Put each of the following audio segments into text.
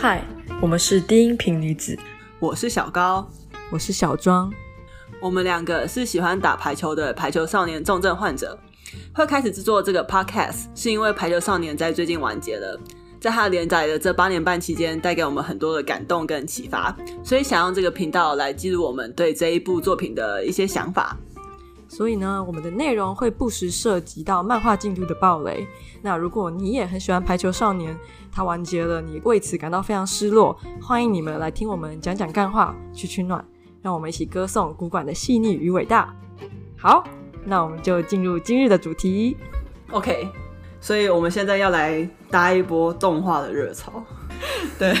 嗨，我们是低音频女子，我是小高，我是小庄，我们两个是喜欢打排球的排球少年重症患者。会开始制作这个 podcast 是因为排球少年在最近完结了，在他连载的这八年半期间，带给我们很多的感动跟启发，所以想用这个频道来记录我们对这一部作品的一些想法。所以呢，我们的内容会不时涉及到漫画进度的暴雷。那如果你也很喜欢排球少年，它完结了，你为此感到非常失落，欢迎你们来听我们讲讲干话，取取暖，让我们一起歌颂古馆的细腻与伟大。好，那我们就进入今日的主题。OK，所以我们现在要来搭一波动画的热潮。对，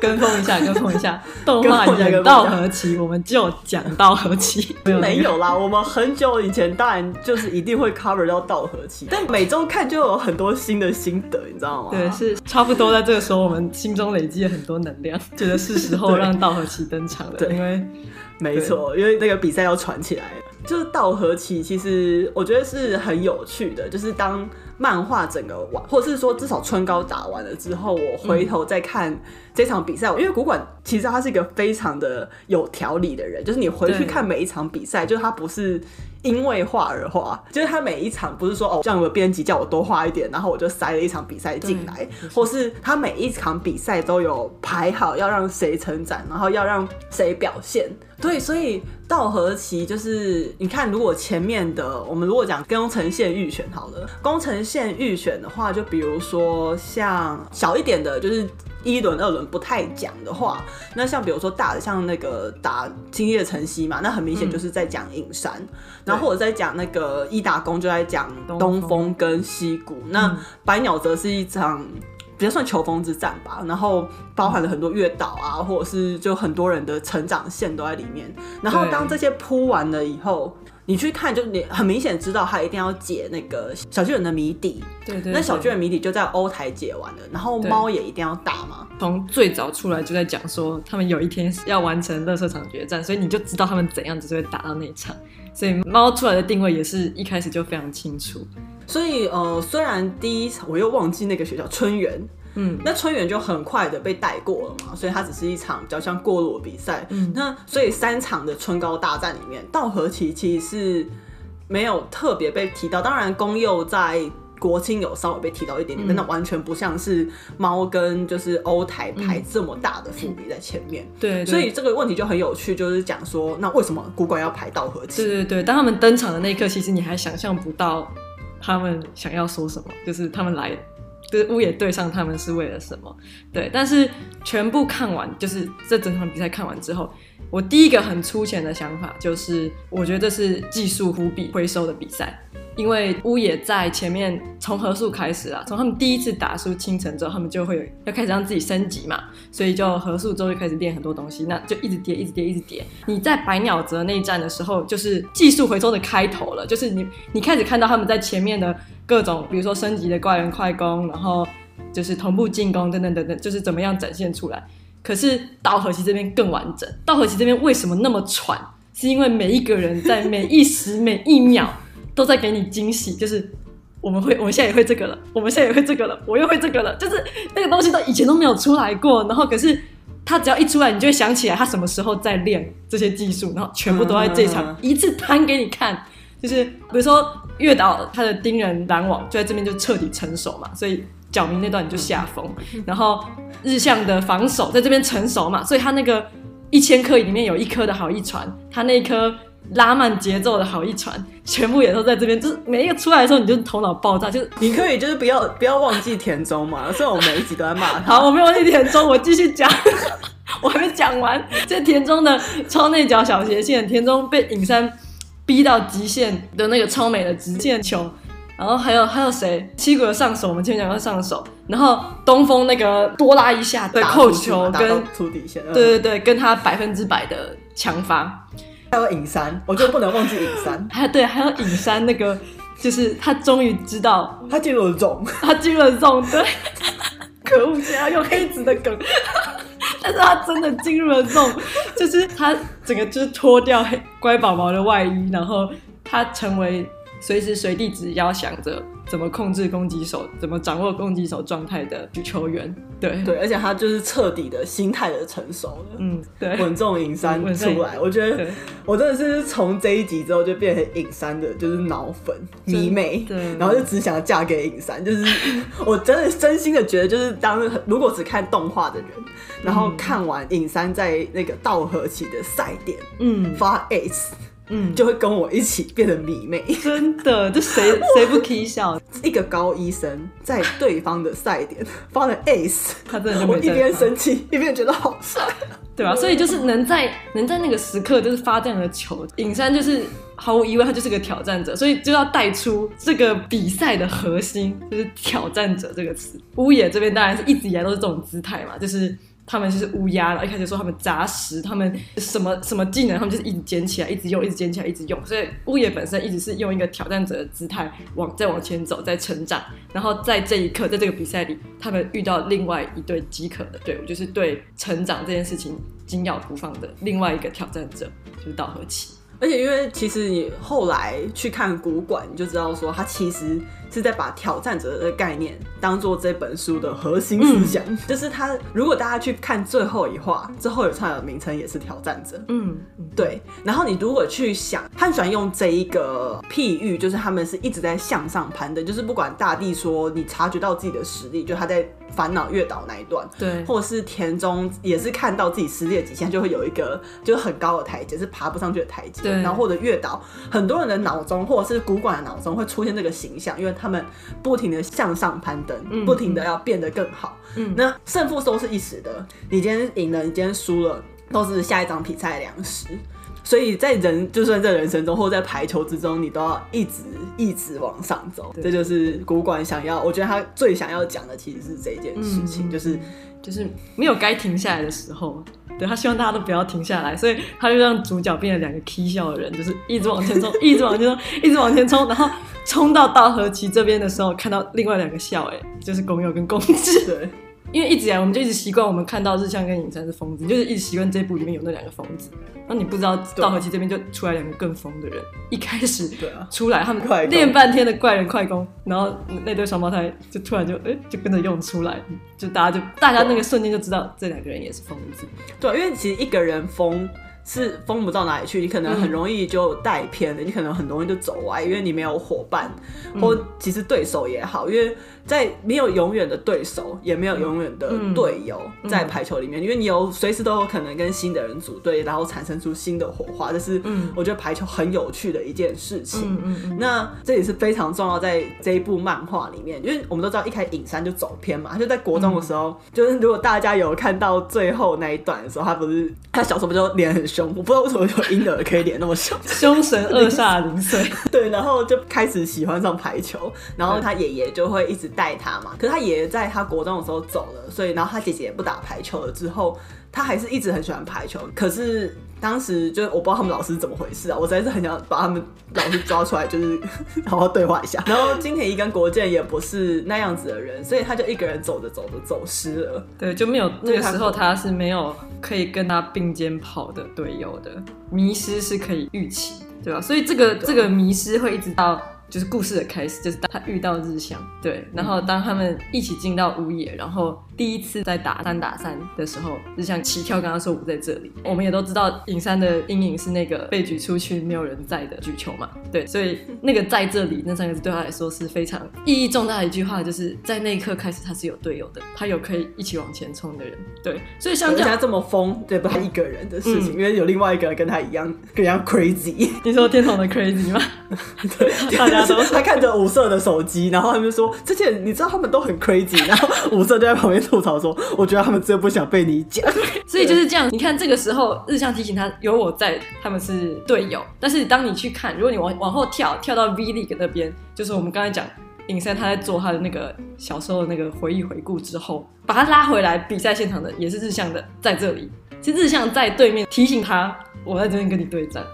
跟风一下，跟风一下。动画演到何期，我们就讲到何期。没有啦，我们很久以前当然就是一定会 cover 到道何期，但每周看就有很多新的心得，你知道吗？对，是差不多在这个时候，我们心中累积了很多能量，觉得是时候让道何期登场了。对，因为没错，因为那个比赛要传起来了。就是道和期，其实我觉得是很有趣的，就是当。漫画整个完，或者是说至少春高打完了之后，我回头再看这场比赛，嗯、因为古馆其实他是一个非常的有条理的人，就是你回去看每一场比赛，就是他不是因为画而画，就是他每一场不是说哦，这样的编辑叫我多画一点，然后我就塞了一场比赛进来，或是他每一场比赛都有排好要让谁成长，然后要让谁表现。对，所以到何期就是你看，如果前面的我们如果讲宫城县预选好了，宫城县预选的话，就比如说像小一点的，就是一轮、二轮不太讲的话，那像比如说大的，像那个打青叶城西嘛，那很明显就是在讲影山，嗯、然后或者在讲那个一打工就在讲东风跟西谷，嗯、那百鸟则是一场。比较算球风之战吧，然后包含了很多月岛啊，或者是就很多人的成长线都在里面。然后当这些铺完了以后，你去看，就你很明显知道他一定要解那个小巨人的谜底。对，对对。那小巨人谜底就在欧台解完了，然后猫也一定要打嘛。从最早出来就在讲说，他们有一天要完成乐色场决战，所以你就知道他们怎样子会打到那一场。所以猫出来的定位也是一开始就非常清楚。所以呃，虽然第一场我又忘记那个学校春园，嗯，那春园就很快的被带过了嘛，所以它只是一场比较像过路的比赛。嗯，那所以三场的春高大战里面，到何期其实是没有特别被提到。当然，公佑在。国青有稍微被提到一点点，但那完全不像是猫跟就是欧台排这么大的伏笔在前面。嗯、对，对，所以这个问题就很有趣，就是讲说，那为什么古馆要排到何期？对对对，当他们登场的那一刻，其实你还想象不到他们想要说什么，就是他们来，就是乌野对上他们是为了什么？对，但是全部看完，就是这整场比赛看完之后，我第一个很粗浅的想法就是，我觉得这是技术忽必回收的比赛。因为乌野在前面从合宿开始啊，从他们第一次打输青城之后，他们就会要开始让自己升级嘛，所以就合宿之后就开始练很多东西，那就一直叠，一直叠，一直叠。你在百鸟泽那一战的时候，就是技术回收的开头了，就是你你开始看到他们在前面的各种，比如说升级的怪人快攻，然后就是同步进攻等等等等，就是怎么样展现出来。可是到何期这边更完整，到何期这边为什么那么喘？是因为每一个人在每一时每一秒。都在给你惊喜，就是我们会，我们现在也会这个了，我们现在也会这个了，我又会这个了，就是那个东西都以前都没有出来过，然后可是他只要一出来，你就会想起来他什么时候在练这些技术，然后全部都在这场。一次摊给你看，就是比如说月岛他的盯人拦网就在这边就彻底成熟嘛，所以角明那段你就下风，然后日向的防守在这边成熟嘛，所以他那个一千颗里面有一颗的好一传，他那一颗。拉慢节奏的好一传，全部也都在这边，就是每一个出来的时候，你就头脑爆炸。就是你可以就是不要不要忘记田中嘛，所以我每一集都在骂他。好，我没有忘记田中，我继续讲，我还没讲完。这田中的超内角小斜线，田中被影山逼到极限的那个超美的直线球，然后还有还有谁？七谷的上手，我们前面讲到上手，然后东风那个多拉一下的扣球跟出底线，对对对，跟他百分之百的强发。还有影山，我就不能忘记影山。还有对，还有影山那个，就是他终于知道他进入了 zone，他进入了 zone，对，可恶，竟然用黑子的梗，但是他真的进入了 zone，就是他整个就是脱掉黑乖宝宝的外衣，然后他成为随时随地只要想着怎么控制攻击手，怎么掌握攻击手状态的球员。对对，而且他就是彻底的心态的成熟了。嗯，对，稳重隐山出来，我觉得我真的是从这一集之后就变成隐山的，就是脑粉迷妹，对，然后就只想要嫁给隐山，就是 我真的真心的觉得，就是当如果只看动画的人，然后看完隐山在那个稻荷崎的赛点，嗯，发 ace。嗯，就会跟我一起变得迷妹，真的，就谁 谁不可以笑？一个高医生在对方的赛点发了 ace，他真的就我一边生气一边觉得好帅，对吧？所以就是能在能在那个时刻就是发这样的球，尹山就是毫无疑问他就是个挑战者，所以就要带出这个比赛的核心就是挑战者这个词。乌野这边当然是一直以来都是这种姿态嘛，就是。他们就是乌鸦，然后一开始说他们杂食，他们什么什么技能，他们就是一直捡起来，一直用，一直捡起来，一直用。所以乌野本身一直是用一个挑战者的姿态往再往前走，在成长。然后在这一刻，在这个比赛里，他们遇到另外一队饥渴的队伍，就是对成长这件事情紧咬不放的另外一个挑战者，就是稻荷崎。而且因为其实你后来去看古馆，你就知道说他其实。是在把挑战者的概念当做这本书的核心思想，嗯、就是他。如果大家去看最后一话，最后一串的名称也是挑战者。嗯，对。然后你如果去想，他喜欢用这一个譬喻，就是他们是一直在向上攀登，就是不管大地说你察觉到自己的实力，就他在烦恼月岛那一段，对，或者是田中也是看到自己实力的极限，就会有一个就是很高的台阶，是爬不上去的台阶。对。然后或者月岛，很多人的脑中或者是古馆的脑中会出现这个形象，因为他。他们不停的向上攀登，嗯、不停的要变得更好。嗯，那胜负都是一时的，你今天赢了，你今天输了，都是下一场比赛的粮食。所以在人，就算在人生中，或者在排球之中，你都要一直一直往上走。这就是古馆想要，我觉得他最想要讲的其实是这件事情，嗯、就是就是没有该停下来的时候。对，他希望大家都不要停下来，所以他就让主角变成两个 k 笑的人，就是一直往前冲，一直往前冲，一直往前冲，然后冲到稻荷崎这边的时候，看到另外两个笑，哎，就是宫侑跟宫治。对，因为一直以来我们就一直习惯，我们看到日向跟影山是疯子，就是一直习惯这部里面有那两个疯子。那你不知道道和奇这边就出来两个更疯的人，一开始出来他们练半天的怪人快攻，然后那对双胞胎就突然就哎就跟着用出来，就大家就大家那个瞬间就知道这两个人也是疯子。对，因为其实一个人疯是疯不到哪里去，你可能很容易就带偏了，你可能很容易就走歪，因为你没有伙伴，或其实对手也好，因为。在没有永远的对手，也没有永远的队友，在排球里面，因为你有随时都有可能跟新的人组队，然后产生出新的火花，这是我觉得排球很有趣的一件事情。那这也是非常重要，在这一部漫画里面，因为我们都知道一开始影山就走偏嘛，就在国中的时候，就是如果大家有看到最后那一段的时候，他不是他小时候不就脸很凶？我不知道为什么有婴儿可以脸那么凶，凶神恶煞零岁。对，然后就开始喜欢上排球，然后他爷爷就会一直。带他嘛，可是他爷爷在他国中的时候走了，所以然后他姐姐也不打排球了。之后他还是一直很喜欢排球。可是当时就是我不知道他们老师怎么回事啊，我实在是很想把他们老师抓出来，就是 好好对话一下。然后金田一跟国建也不是那样子的人，所以他就一个人走着走着走失了。对，就没有那个时候他是没有可以跟他并肩跑的队友的，迷失是可以预期，对吧？所以这个这个迷失会一直到。就是故事的开始，就是当他遇到日向，对，然后当他们一起进到屋野，然后第一次在打三打三的时候，就像齐跳刚刚说我在这里。我们也都知道影山的阴影是那个被举出去没有人在的举球嘛，对，所以那个在这里那三个字对他来说是非常意义重大的一句话，就是在那一刻开始他是有队友的，他有可以一起往前冲的人，对，所以像这样这么疯，对不？他一个人的事情，嗯、因为有另外一个人跟他一样，跟一样 crazy。你说天童的 crazy 吗？对，大家。他看着五色的手机，然后他们就说：“这些你知道他们都很 crazy。”然后五色就在旁边吐槽说：“我觉得他们真的不想被你讲。”所以就是这样。你看这个时候，日向提醒他有我在，他们是队友。但是当你去看，如果你往往后跳，跳到 V League 那边，就是我们刚才讲影山他在做他的那个小时候的那个回忆回顾之后，把他拉回来比赛现场的也是日向的在这里，其实日向在对面提醒他：“我在这边跟你对战。”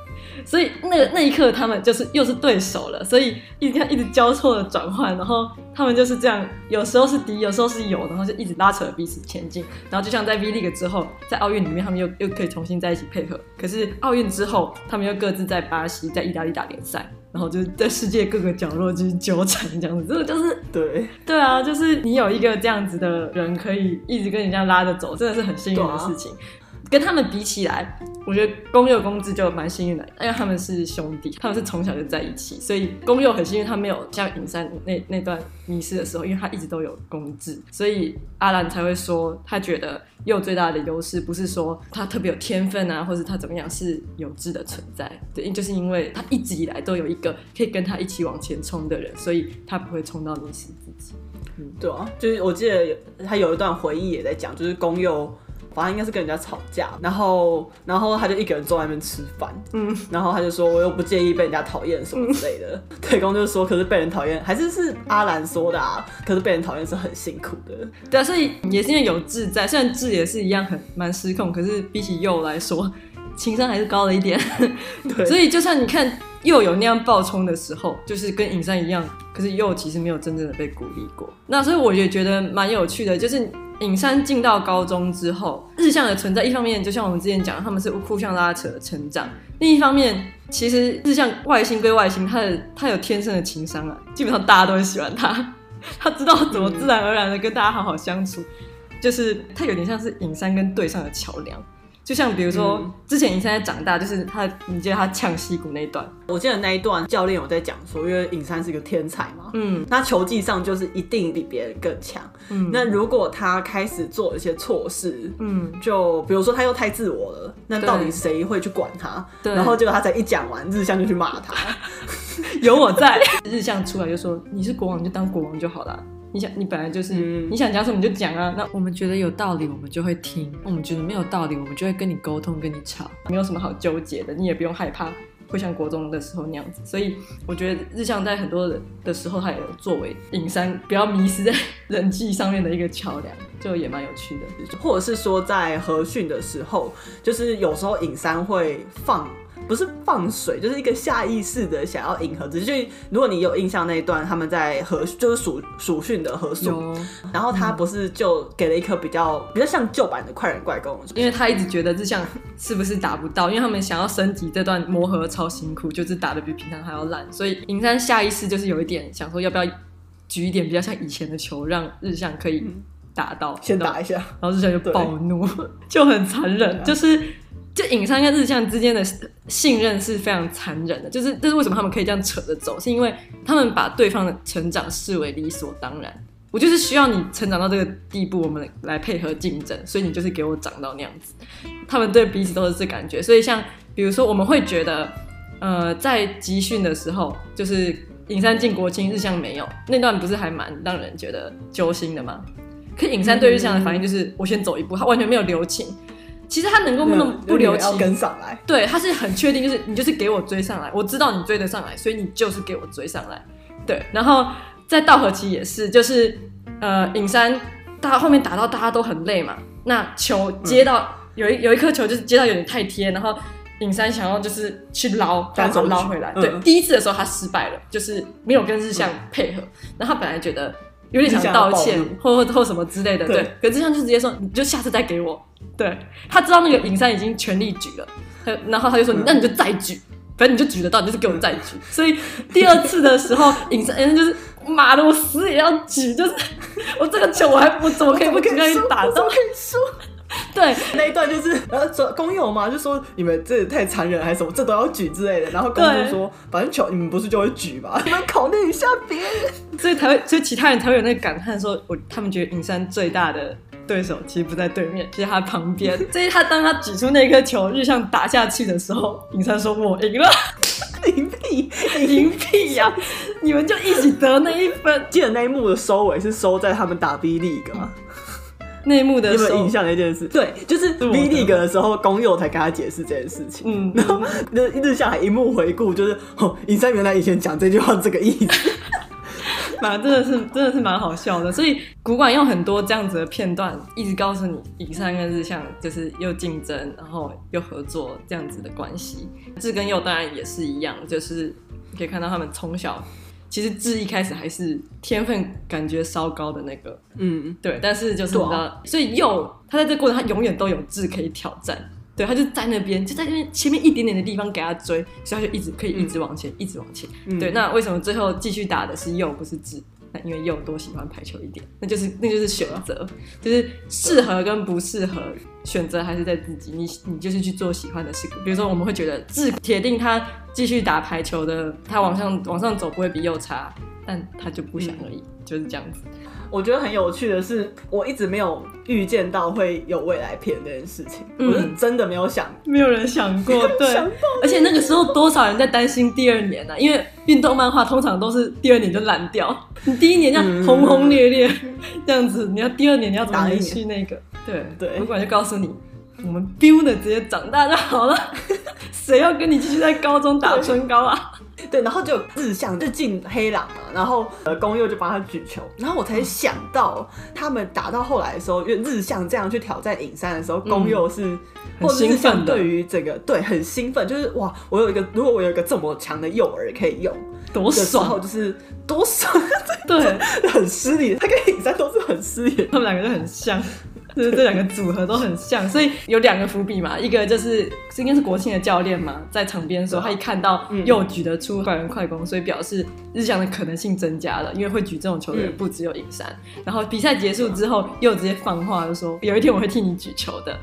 所以那个那一刻，他们就是又是对手了，所以一直一直交错的转换，然后他们就是这样，有时候是敌，有时候是友，然后就一直拉扯彼此前进。然后就像在 V League 之后，在奥运里面，他们又又可以重新在一起配合。可是奥运之后，他们又各自在巴西、在意大利打联赛。然后就是在世界各个角落就是纠缠这样子，这个就是对 对啊，就是你有一个这样子的人可以一直跟人家拉着走，真的是很幸运的事情。跟他们比起来，我觉得公佑公治就蛮幸运的，因为他们是兄弟，他们是从小就在一起，所以公佑很幸运，他没有像影山那那段迷失的时候，因为他一直都有公治，所以阿兰才会说他觉得佑最大的优势不是说他特别有天分啊，或是他怎么样，是有志的存在，对，就是因为他一直以来都有一个可以跟他一起往前冲的人，所以他不会冲到迷失自己。嗯，对啊，就是我记得他有一段回忆也在讲，就是公佑。反正应该是跟人家吵架，然后，然后他就一个人坐在那边吃饭，嗯，然后他就说，我又不介意被人家讨厌什么之类的。对公就是说，可是被人讨厌还是是阿兰说的啊，可是被人讨厌是很辛苦的。对啊，所以也是因为有志在，虽然志也是一样很蛮失控，可是比起侑来说，情商还是高了一点。对，所以就算你看又有那样暴冲的时候，就是跟尹山一样，可是又其实没有真正的被鼓励过。那所以我也觉得蛮有趣的，就是。影山进到高中之后，日向的存在，一方面就像我们之前讲的，他们是互相拉扯的成长；另一方面，其实日向外星归外星，他的他有天生的情商啊，基本上大家都很喜欢他，他知道怎么自然而然的跟大家好好相处，就是他有点像是影山跟对上的桥梁。就像比如说，嗯、之前尹山在长大，就是他，你记得他呛西谷那一段？我记得那一段教练有在讲说，因为尹山是一个天才嘛，嗯，那球技上就是一定比别人更强，嗯，那如果他开始做一些错事，嗯，就比如说他又太自我了，那到底谁会去管他？对，然后结果他才一讲完，日向就去骂他，有我在，日向出来就说，你是国王，你就当国王就好了。你想，你本来就是、嗯、你想讲什么你就讲啊。那我们觉得有道理，我们就会听；我们觉得没有道理，我们就会跟你沟通，跟你吵。没有什么好纠结的，你也不用害怕会像国中的时候那样子。所以我觉得日向在很多人的时候，他也有作为影山不要迷失在人际上面的一个桥梁，就也蛮有趣的。或者是说在合训的时候，就是有时候影山会放。不是放水，就是一个下意识的想要迎合自己。就如果你有印象那一段，他们在合就是属属训的合宿，然后他不是就给了一颗比较比较像旧版的快人怪攻，因为他一直觉得这项是不是打不到，因为他们想要升级这段磨合超辛苦，就是打的比平常还要烂，所以银山下意识就是有一点想说要不要举一点比较像以前的球，让日向可以打到，先打一下，然后日向就暴怒，就很残忍，就是。就影山跟日向之间的信任是非常残忍的，就是这是为什么他们可以这样扯着走，是因为他们把对方的成长视为理所当然。我就是需要你成长到这个地步，我们来配合竞争，所以你就是给我长到那样子。他们对彼此都是这感觉，所以像比如说我们会觉得，呃，在集训的时候，就是影山进国青，日向没有那段，不是还蛮让人觉得揪心的吗？可影山对日向的反应就是我先走一步，他完全没有留情。其实他能够那么不留情跟上来，对，他是很确定，就是你就是给我追上来，我知道你追得上来，所以你就是给我追上来，对。然后在道和期也是，就是呃，影山大后面打到大家都很累嘛，那球接到、嗯、有一有一颗球就是接到有点太贴，然后影山想要就是去捞，单手捞回来，对。第一次的时候他失败了，就是没有跟日向配合，然后他本来觉得。有点想道歉，或或或什么之类的，对。对可是这样就直接说，你就下次再给我。对，他知道那个尹山已经全力举了，然后他就说，那你就再举，反正你就举得到，你就是给我再举。所以第二次的时候，尹山人就是妈的，我死也要举，就是 我这个球我还我怎么可以不跟你打到？对，那一段就是呃说工友嘛，就说你们这太残忍还是什么，这都要举之类的。然后工友说，反正球你们不是就会举吧？你们考虑一下别人，所以才会，所以其他人才会有那个感叹，说我他们觉得尹山最大的对手其实不在对面，其实他旁边。所以他当他举出那颗球，日向打下去的时候，尹山说我赢了，赢屁 赢屁呀！你们就一起得那一分。记得那一幕的收尾是收在他们打 B League 吗？内幕的有没有印象的一件事？对，就是 V League 的时候，宫侑才跟他解释这件事情。嗯，然后那日向还一幕回顾，就是哦，影山原来以前讲这句话这个意思，蛮真的是真的是蛮好笑的。所以古馆用很多这样子的片段，一直告诉你以上跟日向就是又竞争，然后又合作这样子的关系。志跟佑当然也是一样，就是可以看到他们从小。其实志一开始还是天分感觉稍高的那个，嗯，对，但是就是你知道，啊、所以侑他在这个过程他永远都有志可以挑战，对，他就在那边，就在那边前面一点点的地方给他追，所以他就一直可以一直往前，嗯、一直往前。嗯、对，那为什么最后继续打的是右不是智？那因为右多喜欢排球一点，那就是那就是选择，啊、就是适合跟不适合选择还是在自己。你你就是去做喜欢的事，比如说我们会觉得智铁定他继续打排球的，他往上往上走不会比右差，但他就不想而已，嗯、就是这样子。我觉得很有趣的是，我一直没有预见到会有未来片这件事情，嗯、我是真的没有想，没有人想过，对。而且那个时候多少人在担心第二年呢、啊？因为运动漫画通常都是第二年就烂掉，你第一年要轰轰烈烈、嗯、这样子，你要第二年你要怎么延续那个？对对，主管就告诉你，我们 biu 的直接长大就好了，谁要跟你继续在高中打春高啊？对，然后就有日向就进黑狼嘛，然后呃宫佑就帮他举球，然后我才想到他们打到后来的时候，因为日向这样去挑战影山的时候，宫佑是很兴奋的，对于这个对很兴奋，就是哇，我有一个如果我有一个这么强的诱饵可以用，多爽，就是多爽，对，很失礼，他跟影山都是很失礼，他们两个就很像。就是这两个组合都很像，所以有两个伏笔嘛。一个就是应该是国庆的教练嘛，在场边说他一看到又举得出快人快攻，所以表示日向的可能性增加了，因为会举这种球的人不只有影山。然后比赛结束之后，又直接放话就说有一天我会替你举球的。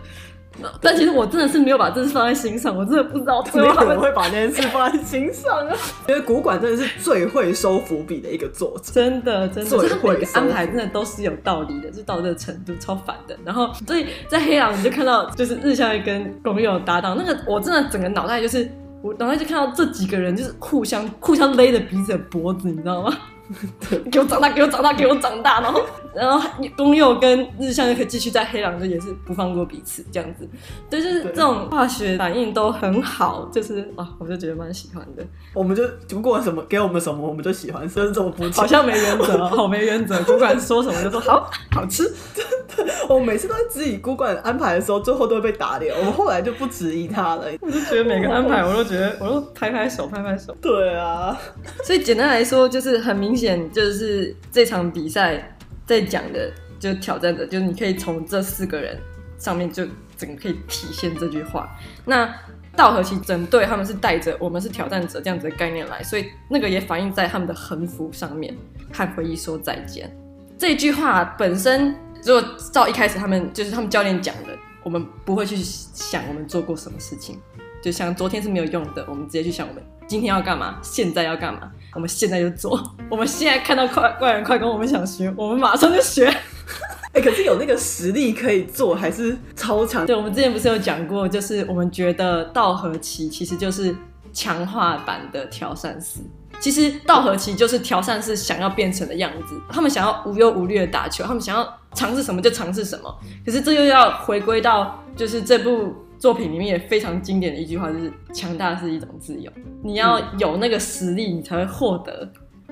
但其实我真的是没有把这事放在心上，我真的不知道没有人会把那件事放在心上啊。因为古馆真的是最会收伏笔的一个作者，真的真的，最会安排，真的都是有道理的，就到这个程度超烦的。然后所以在黑狼你就看到，就是日向一跟宫侑搭档，那个我真的整个脑袋就是我脑袋就看到这几个人就是互相互相勒着彼此的脖子，你知道吗？对给我长大，给我长大，给我长大，然后，然后宫侑跟日向就可以继续在黑狼，就也是不放过彼此这样子，对，就是这种化学反应都很好，就是啊，我就觉得蛮喜欢的。我们就不管什么给我们什么，我们就喜欢，就是这么不好像没原则，好没原则，不管说什么就说好好吃，真的。我每次都在质疑古管安排的时候，最后都会被打脸。我们后来就不质疑他了，我就觉得每个安排，我都觉得我都拍拍手，拍拍手。对啊，所以简单来说，就是很明显，就是这场比赛在讲的，就挑战者，就是你可以从这四个人上面就整个可以体现这句话。那道和其整队他们是带着我们是挑战者这样子的概念来，所以那个也反映在他们的横幅上面，和回忆说再见这句话本身。如果照一开始他们就是他们教练讲的，我们不会去想我们做过什么事情，就像昨天是没有用的，我们直接去想我们今天要干嘛，现在要干嘛，我们现在就做。我们现在看到快怪人快攻，我们想学，我们马上就学。哎、欸，可是有那个实力可以做，还是超强。对，我们之前不是有讲过，就是我们觉得道和棋其实就是强化版的调善司。其实道和棋就是调善司想要变成的样子，他们想要无忧无虑的打球，他们想要尝试什么就尝试什么。可是这又要回归到，就是这部作品里面也非常经典的一句话，就是强大是一种自由。你要有那个实力，你才会获得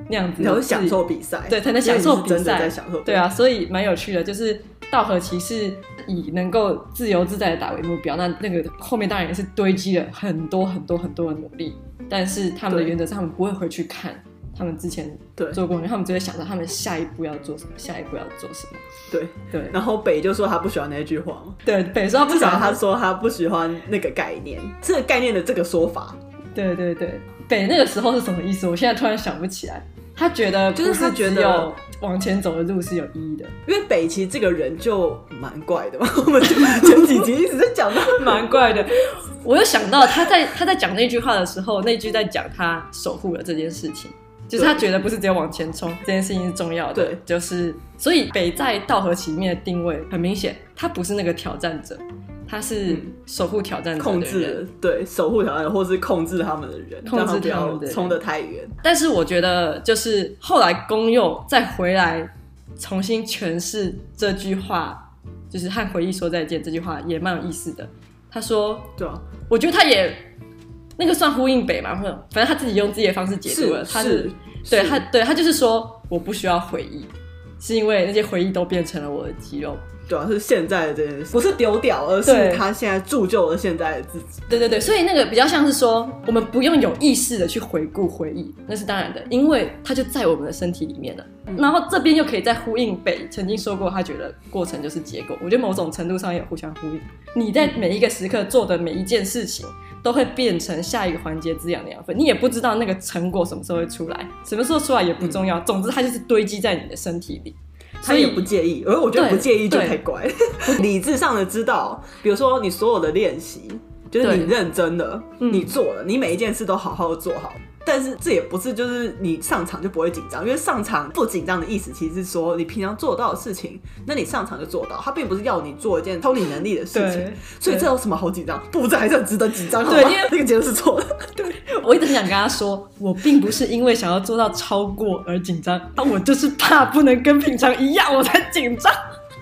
那样子，才能享受比赛，对，才能享受比赛。在享受，对啊，所以蛮有趣的，就是道和骑士以能够自由自在的打为目标，那那个后面当然也是堆积了很多很多很多的努力。但是他们的原则上，他们不会回去看他们之前对做过，他们就会想到他们下一步要做什么，下一步要做什么。对对。然后北就说他不喜欢那句话嘛。对，北说他不喜欢，他说他不喜欢那个概念，这个概念的这个说法。对对对，北那个时候是什么意思？我现在突然想不起来。他觉得就是他觉得往前走的路是有意义的，因为北其实这个人就蛮怪的嘛。我们前几集一直在讲他蛮怪的。我又想到他在他在讲那句话的时候，那句在讲他守护了这件事情，就是他觉得不是只有往前冲这件事情是重要的，对，就是所以北在稻荷崎里面的定位很明显，他不是那个挑战者。他是守护挑战者控制对守护挑战者，或是控制他们的人，控制他们的冲得太远。但是我觉得，就是后来公佑再回来重新诠释这句话，就是和回忆说再见这句话也蛮有意思的。他说：“对啊，我觉得他也那个算呼应北嘛，反正他自己用自己的方式解读了。是他是，是对他对他就是说，我不需要回忆。”是因为那些回忆都变成了我的肌肉。主要、啊、是现在的这件事，不是丢掉，而是他现在铸就了现在的自己。对对对，所以那个比较像是说，我们不用有意识的去回顾回忆，那是当然的，因为它就在我们的身体里面了。嗯、然后这边又可以再呼应北曾经说过，他觉得过程就是结果。我觉得某种程度上也有互相呼应。你在每一个时刻做的每一件事情，都会变成下一个环节滋养的养分。你也不知道那个成果什么时候会出来，什么时候出来也不重要。总之，它就是堆积在你的身体里。他也不介意，而我觉得不介意就太乖。理智上的知道，比如说你所有的练习，就是你认真的，你做了，你每一件事都好好的做好。但是这也不是就是你上场就不会紧张，因为上场不紧张的意思，其实是说你平常做到的事情，那你上场就做到。他并不是要你做一件超你能力的事情，所以这有什么好紧张？不，这还是很值得紧张。对，因为那个结论是错的。对，我一直想跟他说，我并不是因为想要做到超过而紧张，但，我就是怕不能跟平常一样，我才紧张。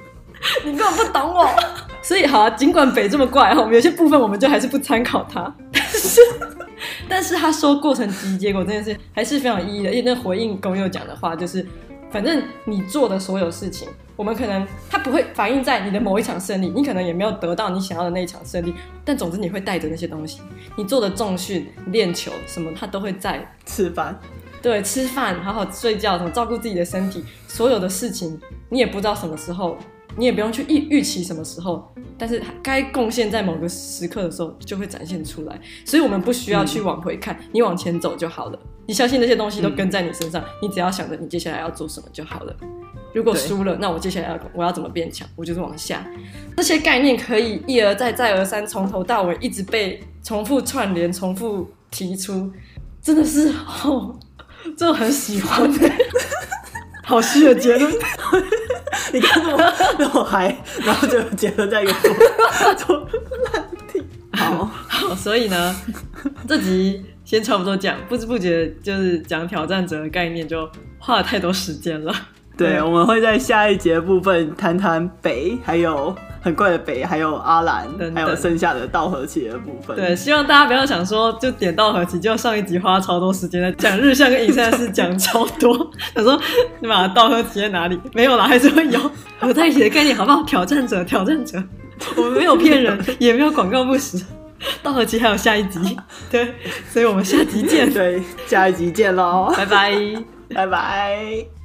你根本不懂我。所以好啊，尽管北这么怪哈，我们有些部分我们就还是不参考他，但是。但是他说过程及结果这件事还是非常有意义的，因为那回应工友讲的话就是，反正你做的所有事情，我们可能它不会反映在你的某一场胜利，你可能也没有得到你想要的那一场胜利，但总之你会带着那些东西，你做的重训、练球什么，它都会在吃饭，对，吃饭、好好睡觉，什么照顾自己的身体，所有的事情你也不知道什么时候。你也不用去预预期什么时候，但是该贡献在某个时刻的时候就会展现出来，所以我们不需要去往回看，嗯、你往前走就好了。你相信那些东西都跟在你身上，嗯、你只要想着你接下来要做什么就好了。如果输了，那我接下来要我要怎么变强？我就是往下。这些概念可以一而再再而三，从头到尾一直被重复串联、重复提出，真的是哦，真的很喜欢的，好虚的结论。你看那么那么嗨，然后就结合在一个做烂题。好好，所以呢，这集先差不多讲，不知不觉就是讲挑战者的概念，就花了太多时间了。对，我们会在下一节部分谈谈北，还有。很怪的北，还有阿兰，还有剩下的稻荷崎的部分。对，希望大家不要想说就点稻荷崎，就上一集花超多时间在讲日向跟影山是讲超多。想说你把稻荷崎在哪里？没有啦，还是会有合在一起的概念，好不好？挑战者，挑战者，我们没有骗人，也没有广告不实。稻荷崎还有下一集，对，所以我们下集见。对，下一集见喽，拜拜，拜拜。